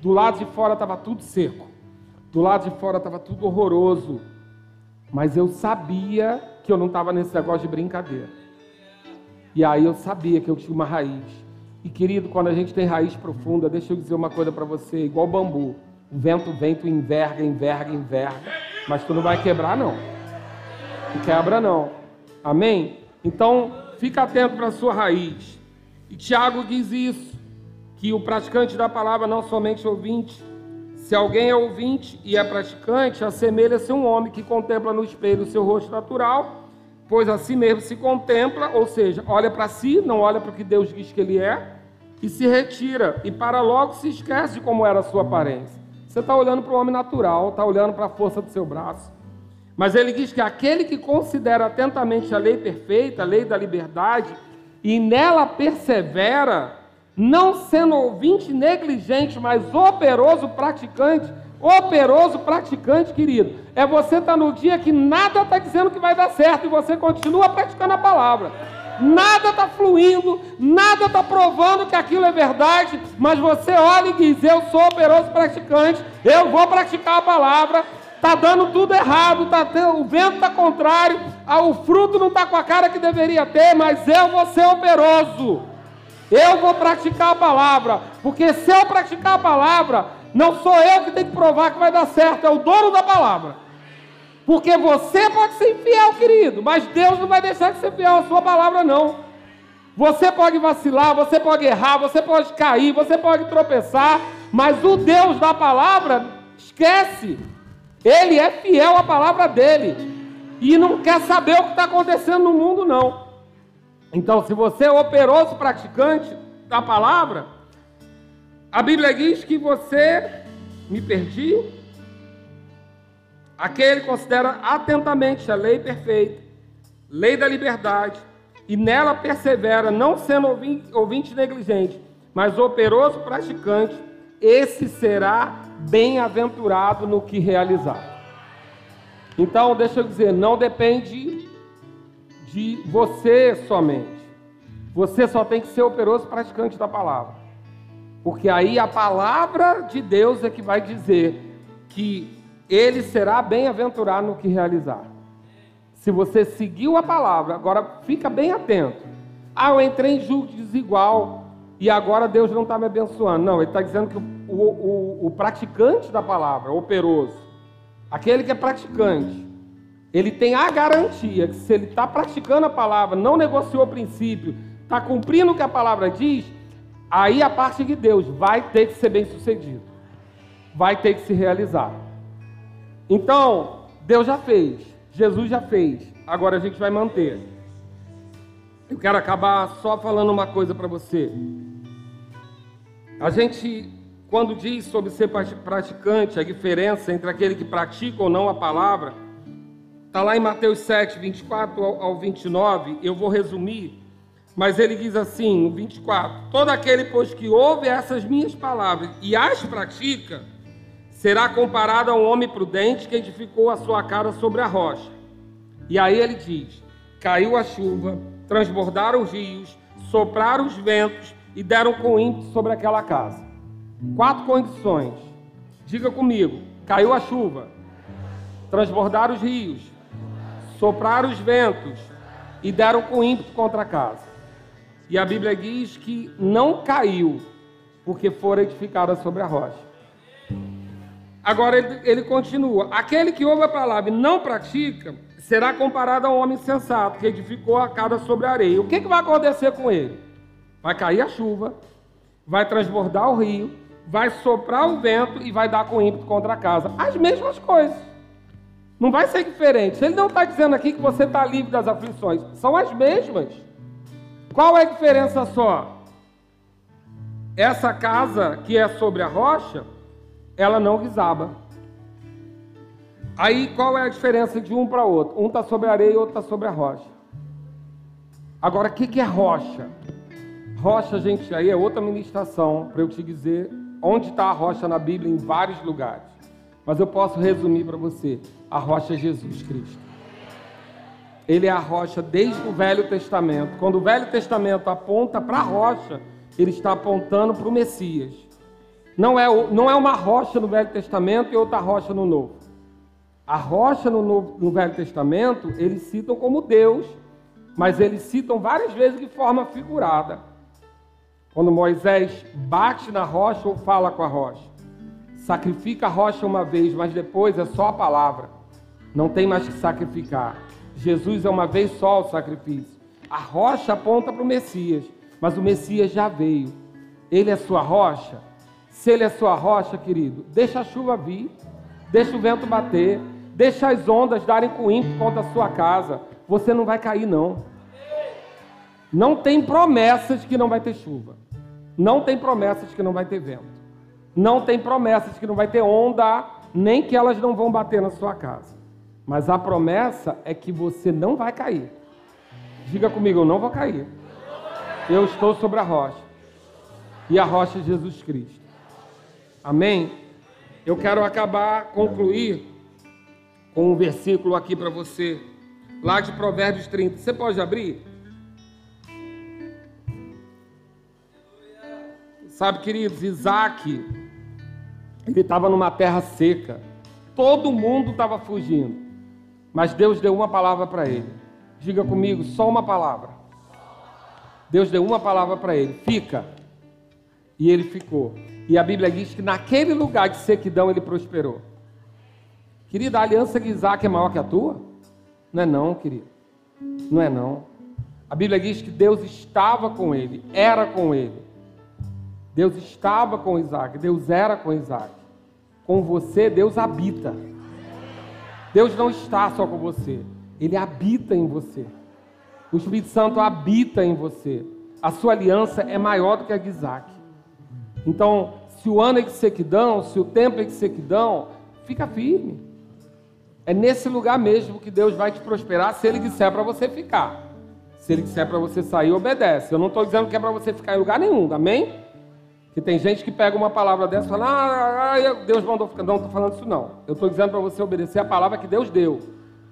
B: Do lado de fora estava tudo seco. Do lado de fora estava tudo horroroso. Mas eu sabia que eu não estava nesse negócio de brincadeira. E aí eu sabia que eu tinha uma raiz. E querido, quando a gente tem raiz profunda, deixa eu dizer uma coisa para você, igual bambu. O vento vem, tu enverga, enverga, enverga, mas tu não vai quebrar não. Não quebra não. Amém? Então, fica atento para a sua raiz. E Tiago diz isso, que o praticante da palavra não somente ouvinte. Se alguém é ouvinte e é praticante, assemelha-se a um homem que contempla no espelho o seu rosto natural, pois a si mesmo se contempla, ou seja, olha para si, não olha para o que Deus diz que ele é, e se retira, e para logo se esquece de como era a sua aparência. Você está olhando para o homem natural, está olhando para a força do seu braço. Mas ele diz que aquele que considera atentamente a lei perfeita, a lei da liberdade, e nela persevera, não sendo ouvinte negligente, mas operoso praticante, operoso praticante, querido, é você estar tá no dia que nada está dizendo que vai dar certo e você continua praticando a palavra nada está fluindo, nada está provando que aquilo é verdade, mas você olha e diz: Eu sou operoso praticante, eu vou praticar a palavra. Está dando tudo errado, tá o vento está contrário, o fruto não está com a cara que deveria ter, mas eu vou ser operoso. Eu vou praticar a palavra, porque se eu praticar a palavra, não sou eu que tenho que provar que vai dar certo, é o dono da palavra. Porque você pode ser infiel, querido, mas Deus não vai deixar de ser fiel à sua palavra, não. Você pode vacilar, você pode errar, você pode cair, você pode tropeçar, mas o Deus da palavra, esquece. Ele é fiel à palavra dele. E não quer saber o que está acontecendo no mundo, não. Então, se você é operoso praticante da palavra, a Bíblia diz que você, me perdi, Aquele considera atentamente a lei perfeita, lei da liberdade, e nela persevera, não sendo ouvinte, ouvinte negligente, mas operoso praticante, esse será bem-aventurado no que realizar. Então, deixa eu dizer, não depende de você somente. Você só tem que ser operoso praticante da palavra. Porque aí a palavra de Deus é que vai dizer que ele será bem-aventurado no que realizar. Se você seguiu a palavra, agora fica bem atento. Ah, eu entrei em julgo desigual e agora Deus não está me abençoando. Não, ele está dizendo que o, o, o praticante da palavra, operoso, aquele que é praticante, ele tem a garantia que se ele está praticando a palavra, não negociou o princípio, está cumprindo o que a palavra diz, aí a parte de Deus vai ter que ser bem sucedido, vai ter que se realizar. Então, Deus já fez, Jesus já fez, agora a gente vai manter. Eu quero acabar só falando uma coisa para você. A gente, quando diz sobre ser praticante, a diferença entre aquele que pratica ou não a palavra, está lá em Mateus 7, 24 ao 29, eu vou resumir, mas ele diz assim, no 24: Todo aquele, pois, que ouve essas minhas palavras e as pratica, será comparado a um homem prudente que edificou a sua casa sobre a rocha. E aí ele diz: caiu a chuva, transbordaram os rios, sopraram os ventos e deram com ímpeto sobre aquela casa. Quatro condições. Diga comigo: caiu a chuva, transbordaram os rios, sopraram os ventos e deram com ímpeto contra a casa. E a Bíblia diz que não caiu, porque fora edificada sobre a rocha. Agora ele, ele continua: aquele que ouve a palavra e não pratica, será comparado a um homem sensato que edificou a casa sobre a areia. O que, que vai acontecer com ele? Vai cair a chuva, vai transbordar o rio, vai soprar o vento e vai dar com ímpeto contra a casa. As mesmas coisas. Não vai ser diferente. Ele não está dizendo aqui que você está livre das aflições. São as mesmas. Qual é a diferença só? Essa casa que é sobre a rocha ela não desaba. Aí qual é a diferença de um para outro? Um está sobre a areia e outro está sobre a rocha. Agora, o que, que é rocha? Rocha, gente, aí é outra ministração para eu te dizer onde está a rocha na Bíblia em vários lugares. Mas eu posso resumir para você: a rocha é Jesus Cristo. Ele é a rocha desde o Velho Testamento. Quando o Velho Testamento aponta para a rocha, ele está apontando para o Messias. Não é, não é uma rocha no Velho Testamento e outra rocha no Novo. A rocha no, no Velho Testamento, eles citam como Deus, mas eles citam várias vezes de forma figurada. Quando Moisés bate na rocha ou fala com a rocha. Sacrifica a rocha uma vez, mas depois é só a palavra. Não tem mais que sacrificar. Jesus é uma vez só o sacrifício. A rocha aponta para o Messias, mas o Messias já veio. Ele é sua rocha. Se ele é sua rocha, querido, deixa a chuva vir, deixa o vento bater, deixa as ondas darem com ímpeto contra a sua casa. Você não vai cair, não. Não tem promessas que não vai ter chuva. Não tem promessas que não vai ter vento. Não tem promessas que não vai ter onda, nem que elas não vão bater na sua casa. Mas a promessa é que você não vai cair. Diga comigo, eu não vou cair. Eu estou sobre a rocha. E a rocha é Jesus Cristo. Amém? Eu quero acabar, concluir com um versículo aqui para você, lá de Provérbios 30. Você pode abrir? Sabe, queridos, Isaac, ele estava numa terra seca. Todo mundo estava fugindo. Mas Deus deu uma palavra para ele. Diga comigo, só uma palavra. Deus deu uma palavra para ele: fica. E ele ficou. E a Bíblia diz que naquele lugar de sequidão ele prosperou. Querida, a aliança de Isaac é maior que a tua? Não é não, querido. Não é não. A Bíblia diz que Deus estava com ele, era com ele. Deus estava com Isaac, Deus era com Isaac. Com você, Deus habita. Deus não está só com você, Ele habita em você. O Espírito Santo habita em você. A sua aliança é maior do que a de Isaac. Então, se o ano é de sequidão, se o tempo é de sequidão, fica firme. É nesse lugar mesmo que Deus vai te prosperar se Ele disser para você ficar. Se Ele disser para você sair, obedece. Eu não estou dizendo que é para você ficar em lugar nenhum, amém? Que tem gente que pega uma palavra dessa e fala, ah, ah, Deus mandou ficar. Não, estou falando isso não. Eu estou dizendo para você obedecer a palavra que Deus deu.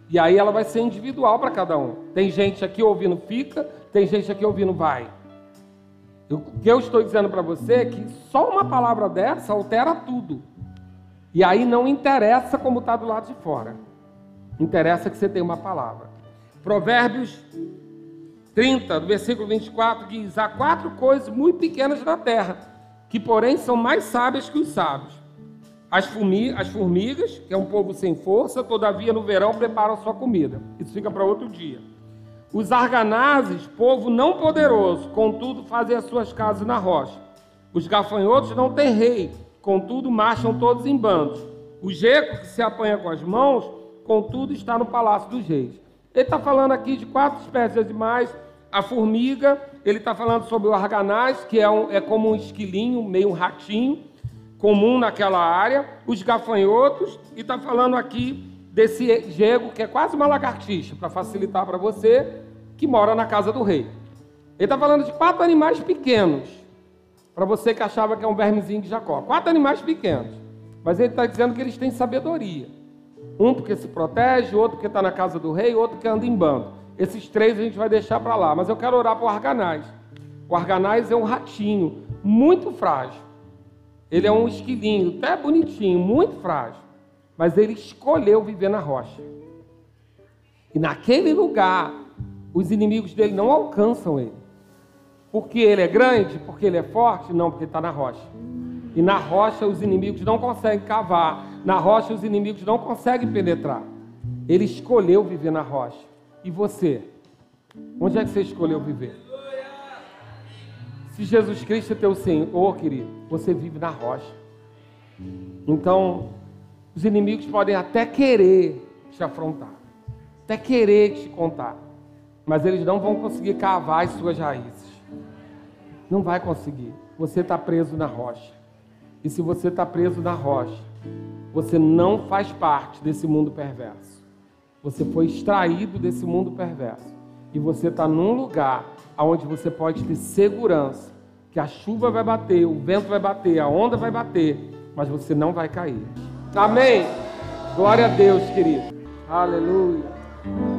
B: E aí ela vai ser individual para cada um. Tem gente aqui ouvindo fica, tem gente aqui ouvindo vai. O que eu estou dizendo para você é que só uma palavra dessa altera tudo. E aí não interessa como está do lado de fora. Interessa que você tenha uma palavra. Provérbios 30, do versículo 24, diz: Há quatro coisas muito pequenas na terra que porém são mais sábias que os sábios. As, as formigas, que é um povo sem força, todavia no verão preparam sua comida. Isso fica para outro dia. Os arganazes, povo não poderoso, contudo fazem as suas casas na rocha. Os gafanhotos não têm rei, contudo marcham todos em bandos. O geco que se apanha com as mãos, contudo está no palácio dos reis. Ele está falando aqui de quatro espécies de animais a formiga, ele está falando sobre o arganaz, que é, um, é como um esquilinho, meio um ratinho, comum naquela área. Os gafanhotos, e está falando aqui desse jego, que é quase uma lagartixa, para facilitar para você, que mora na casa do rei. Ele está falando de quatro animais pequenos, para você que achava que é um vermezinho de Jacó. Quatro animais pequenos. Mas ele está dizendo que eles têm sabedoria. Um porque se protege, outro porque está na casa do rei, outro que anda em bando. Esses três a gente vai deixar para lá, mas eu quero orar para o arganaz. O arganaz é um ratinho muito frágil. Ele é um esquilinho, até bonitinho, muito frágil. Mas ele escolheu viver na rocha. E naquele lugar, os inimigos dele não alcançam ele. Porque ele é grande? Porque ele é forte? Não, porque está na rocha. E na rocha os inimigos não conseguem cavar. Na rocha os inimigos não conseguem penetrar. Ele escolheu viver na rocha. E você? Onde é que você escolheu viver? Se Jesus Cristo é teu Senhor, querido, você vive na rocha. Então, os inimigos podem até querer te afrontar, até querer te contar, mas eles não vão conseguir cavar as suas raízes. Não vai conseguir. Você está preso na rocha. E se você está preso na rocha, você não faz parte desse mundo perverso. Você foi extraído desse mundo perverso. E você está num lugar onde você pode ter segurança que a chuva vai bater, o vento vai bater, a onda vai bater, mas você não vai cair. Amém? Glória a Deus, querido. Aleluia.